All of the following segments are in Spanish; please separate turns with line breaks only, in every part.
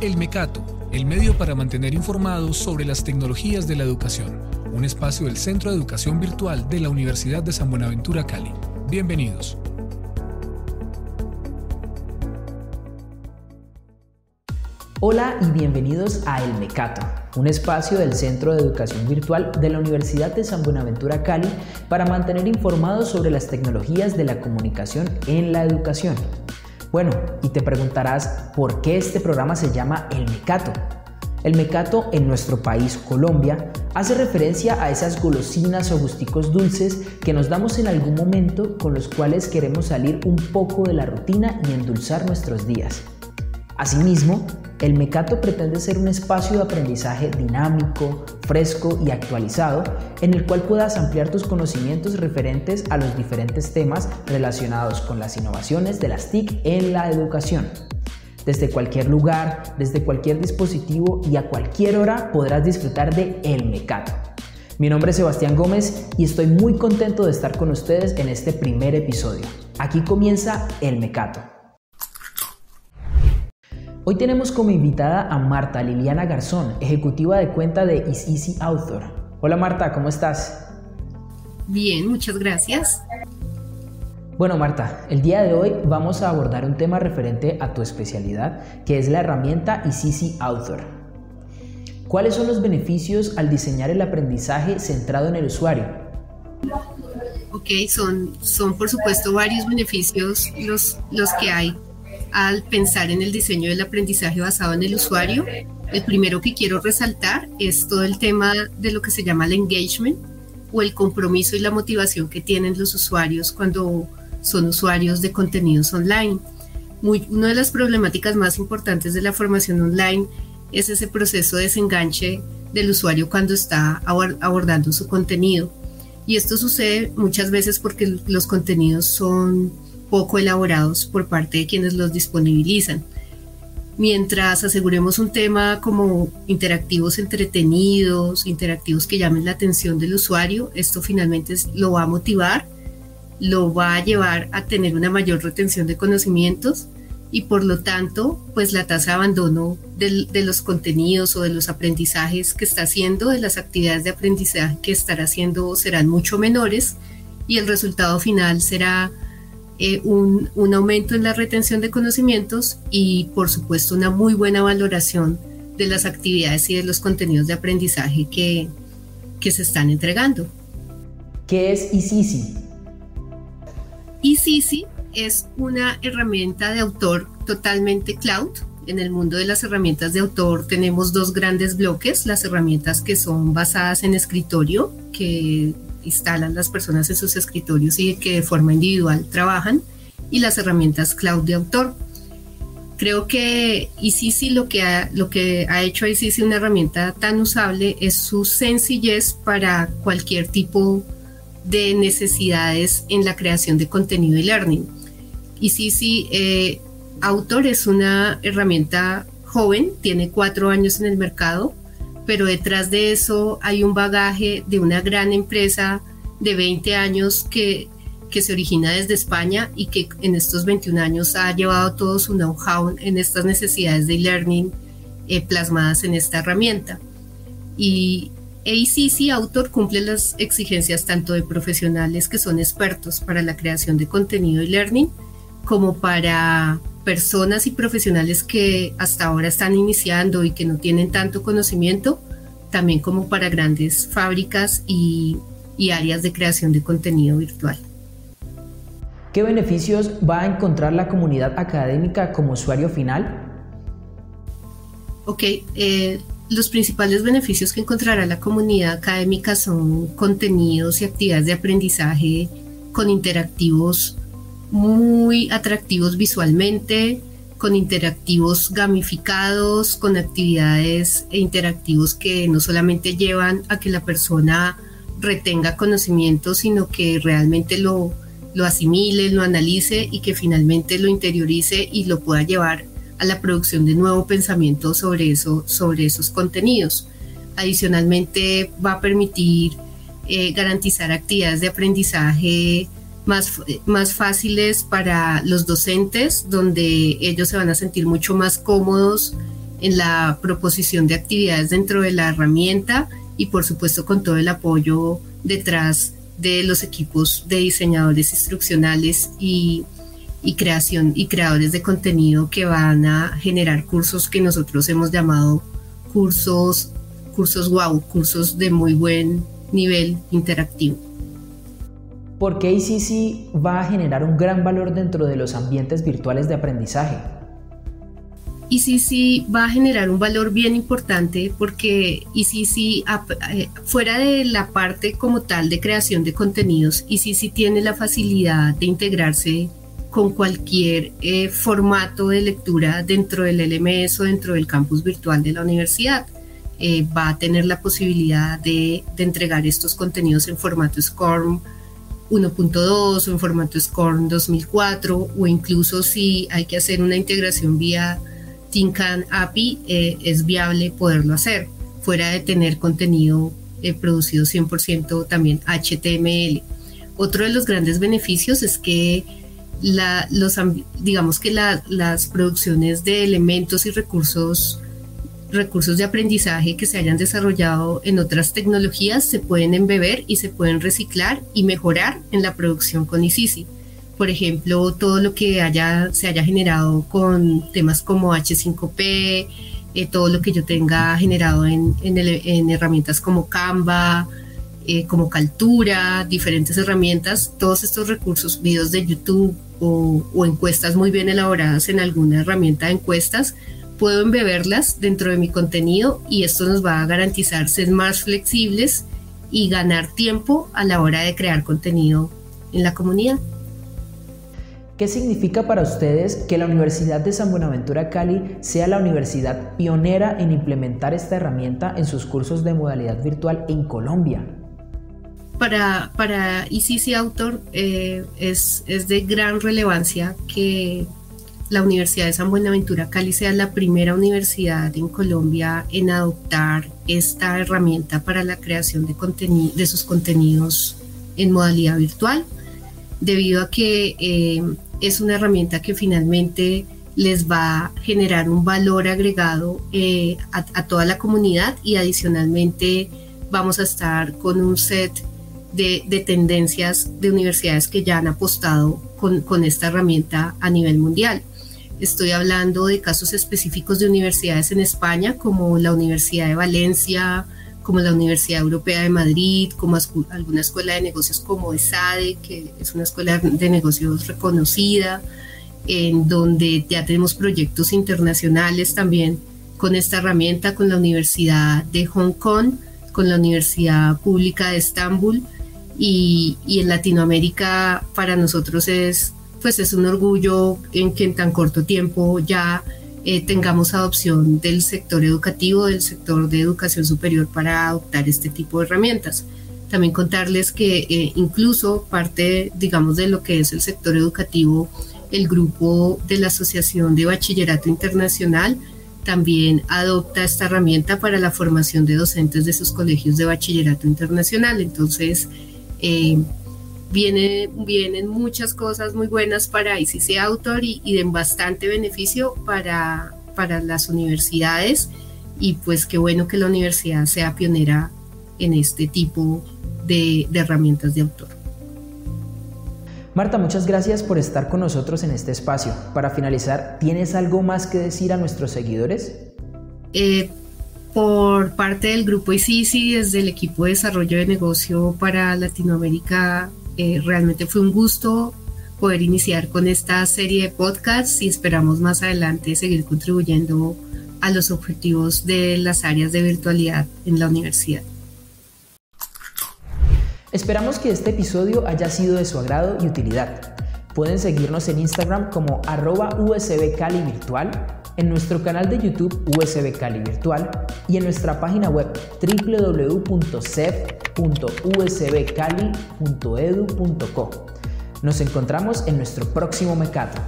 El Mecato, el medio para mantener informados sobre las tecnologías de la educación, un espacio del Centro de Educación Virtual de la Universidad de San Buenaventura Cali. Bienvenidos.
Hola y bienvenidos a El Mecato, un espacio del Centro de Educación Virtual de la Universidad de San Buenaventura Cali para mantener informados sobre las tecnologías de la comunicación en la educación. Bueno, y te preguntarás por qué este programa se llama El Mecato. El mecato en nuestro país, Colombia, hace referencia a esas golosinas o gusticos dulces que nos damos en algún momento con los cuales queremos salir un poco de la rutina y endulzar nuestros días. Asimismo, el Mecato pretende ser un espacio de aprendizaje dinámico, fresco y actualizado, en el cual puedas ampliar tus conocimientos referentes a los diferentes temas relacionados con las innovaciones de las TIC en la educación. Desde cualquier lugar, desde cualquier dispositivo y a cualquier hora podrás disfrutar de El Mecato. Mi nombre es Sebastián Gómez y estoy muy contento de estar con ustedes en este primer episodio. Aquí comienza El Mecato. Hoy tenemos como invitada a Marta Liliana Garzón, ejecutiva de cuenta de Is Easy Author. Hola Marta, ¿cómo estás?
Bien, muchas gracias.
Bueno Marta, el día de hoy vamos a abordar un tema referente a tu especialidad, que es la herramienta Is Easy Author. ¿Cuáles son los beneficios al diseñar el aprendizaje centrado en el usuario?
Ok, son, son por supuesto varios beneficios los, los que hay al pensar en el diseño del aprendizaje basado en el usuario. El primero que quiero resaltar es todo el tema de lo que se llama el engagement o el compromiso y la motivación que tienen los usuarios cuando son usuarios de contenidos online. una de las problemáticas más importantes de la formación online es ese proceso de desenganche del usuario cuando está abordando su contenido. Y esto sucede muchas veces porque los contenidos son poco elaborados por parte de quienes los disponibilizan. Mientras aseguremos un tema como interactivos entretenidos, interactivos que llamen la atención del usuario, esto finalmente lo va a motivar, lo va a llevar a tener una mayor retención de conocimientos y por lo tanto, pues la tasa de abandono de los contenidos o de los aprendizajes que está haciendo, de las actividades de aprendizaje que estará haciendo serán mucho menores y el resultado final será eh, un, aumento en la retención de conocimientos y por supuesto una muy buena valoración de las actividades y de los contenidos de aprendizaje que, que se están entregando.
¿Qué es eSeasy?
eSeasy es una herramienta de autor totalmente cloud. En el mundo de las herramientas de autor tenemos dos grandes bloques, las herramientas que son basadas en escritorio, que instalan las personas en sus escritorios y que de forma individual trabajan, y las herramientas cloud de autor. Creo que ICC lo que lo que ha hecho a ICC una herramienta tan usable es su sencillez para cualquier tipo de necesidades en la creación de contenido y learning. ICC eh, Autor es una herramienta joven, tiene cuatro años en el mercado, pero detrás de eso hay un bagaje de una gran empresa de 20 años que, que se origina desde España y que en estos 21 años ha llevado todo su know-how en estas necesidades de e-learning eh, plasmadas en esta herramienta. Y ACC Autor cumple las exigencias tanto de profesionales que son expertos para la creación de contenido y learning, como para personas y profesionales que hasta ahora están iniciando y que no tienen tanto conocimiento, también como para grandes fábricas y, áreas de creación de contenido virtual.
¿Qué beneficios va a encontrar la comunidad académica como usuario final?
Ok, eh, los principales beneficios que encontrará la comunidad académica son contenidos y actividades de aprendizaje con interactivos muy atractivos visualmente, con interactivos gamificados, con actividades e interactivos que no solamente llevan a que la persona retenga conocimiento, sino que realmente lo, lo asimile, lo analice y que finalmente lo interiorice y lo pueda llevar a la producción de nuevo pensamiento sobre, eso, sobre esos contenidos. Adicionalmente va a permitir eh, garantizar actividades de aprendizaje más, más fáciles para los docentes, donde ellos se van a sentir mucho más cómodos en la proposición de actividades dentro de la herramienta y por supuesto con todo el apoyo detrás de los equipos de diseñadores instruccionales y, y, creación y creadores de contenido que van a generar cursos que nosotros hemos llamado cursos cursos wow, cursos de muy buen nivel interactivo.
¿Por qué ICC va a generar un gran valor dentro de los ambientes virtuales de aprendizaje?
ICC va a generar un valor bien importante porque ICC, eh, fuera de la parte como tal de creación de contenidos, ICC tiene la facilidad de integrarse con cualquier eh, formato de lectura dentro del LMS o dentro del campus virtual de la universidad. Eh, va a tener la posibilidad de, entregar estos contenidos en formato SCORM 1.2 o en formato SCORM 2004 o incluso si hay que hacer una integración vía Tinkan API, eh, es viable poderlo hacer, fuera de tener contenido eh, producido 100% también HTML. Otro de los grandes beneficios es que los, digamos que las producciones de elementos y recursos recursos de aprendizaje que se hayan desarrollado en otras tecnologías se pueden embeber y se pueden reciclar y mejorar en la producción con ICISI. Por ejemplo, todo lo que haya, se haya generado con temas como H5P, eh, todo lo que yo tenga generado en, en, herramientas como Canva, eh, como Caltura, diferentes herramientas, todos estos recursos, videos de YouTube o, o encuestas muy bien elaboradas en alguna herramienta de encuestas, puedo embeberlas dentro de mi contenido y esto nos va a garantizar ser más flexibles y ganar tiempo a la hora de crear contenido en la comunidad.
¿Qué significa para ustedes que la Universidad de San Buenaventura Cali sea la universidad pionera en implementar esta herramienta en sus cursos de modalidad virtual en Colombia?
Para, para ICC Autor eh, es, es de gran relevancia que la Universidad de San Buenaventura Cali sea la primera universidad en Colombia en adoptar esta herramienta para la creación de, sus contenidos en modalidad virtual, debido a que eh, es una herramienta que finalmente les va a generar un valor agregado eh, a, toda la comunidad y adicionalmente vamos a estar con un set de, tendencias de universidades que ya han apostado con esta herramienta a nivel mundial. Estoy hablando de casos específicos de universidades en España, como la Universidad de Valencia, como la Universidad Europea de Madrid, como alguna escuela de negocios como ESADE, que es una escuela de negocios reconocida, en donde ya tenemos proyectos internacionales también con esta herramienta, con la Universidad de Hong Kong, con la Universidad Pública de Estambul y, y en Latinoamérica para nosotros es pues es un orgullo en que en tan corto tiempo ya eh, tengamos adopción del sector educativo, del sector de educación superior para adoptar este tipo de herramientas. También contarles que eh, incluso parte, digamos, de lo que es el sector educativo, el grupo de la Asociación de Bachillerato Internacional también adopta esta herramienta para la formación de docentes de sus colegios de bachillerato internacional. Entonces, eh, viene, vienen muchas cosas muy buenas para ICC Autor y, y de bastante beneficio para, para las universidades y pues qué bueno que la universidad sea pionera en este tipo de, de, herramientas de autor.
Marta, muchas gracias por estar con nosotros en este espacio. Para finalizar, ¿tienes algo más que decir a nuestros seguidores?
Eh, por parte del grupo ICICI, desde el equipo de desarrollo de negocio para Latinoamérica eh, realmente fue un gusto poder iniciar con esta serie de podcasts y esperamos más adelante seguir contribuyendo a los objetivos de las áreas de virtualidad en la universidad.
Esperamos que este episodio haya sido de su agrado y utilidad. Pueden seguirnos en Instagram como arroba USB Cali Virtual en nuestro canal de YouTube USB Cali Virtual y en nuestra página web www.cef.usbcali.edu.co. Nos encontramos en nuestro próximo Mecato.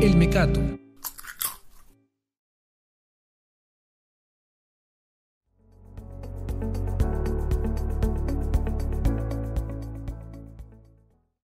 El Mecato